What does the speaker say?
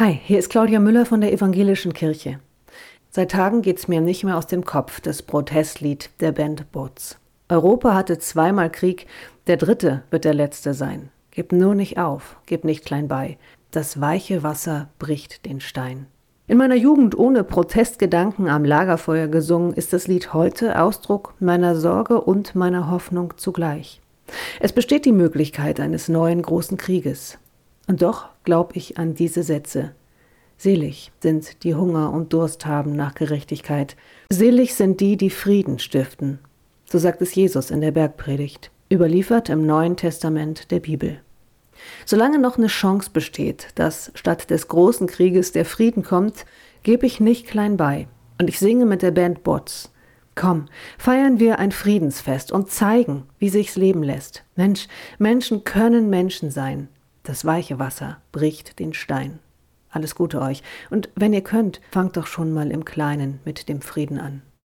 Hi, hier ist Claudia Müller von der Evangelischen Kirche. Seit Tagen geht's mir nicht mehr aus dem Kopf, das Protestlied der Band Boots. Europa hatte zweimal Krieg, der dritte wird der letzte sein. Gib nur nicht auf, gib nicht klein bei. Das weiche Wasser bricht den Stein. In meiner Jugend ohne Protestgedanken am Lagerfeuer gesungen, ist das Lied heute Ausdruck meiner Sorge und meiner Hoffnung zugleich. Es besteht die Möglichkeit eines neuen großen Krieges. Und doch glaube ich an diese Sätze. Selig sind die Hunger und Durst haben nach Gerechtigkeit. Selig sind die, die Frieden stiften. So sagt es Jesus in der Bergpredigt, überliefert im Neuen Testament der Bibel. Solange noch eine Chance besteht, dass statt des großen Krieges der Frieden kommt, gebe ich nicht klein bei. Und ich singe mit der Band Bots. Komm, feiern wir ein Friedensfest und zeigen, wie sich's leben lässt. Mensch, Menschen können Menschen sein. Das weiche Wasser bricht den Stein. Alles Gute euch. Und wenn ihr könnt, fangt doch schon mal im Kleinen mit dem Frieden an.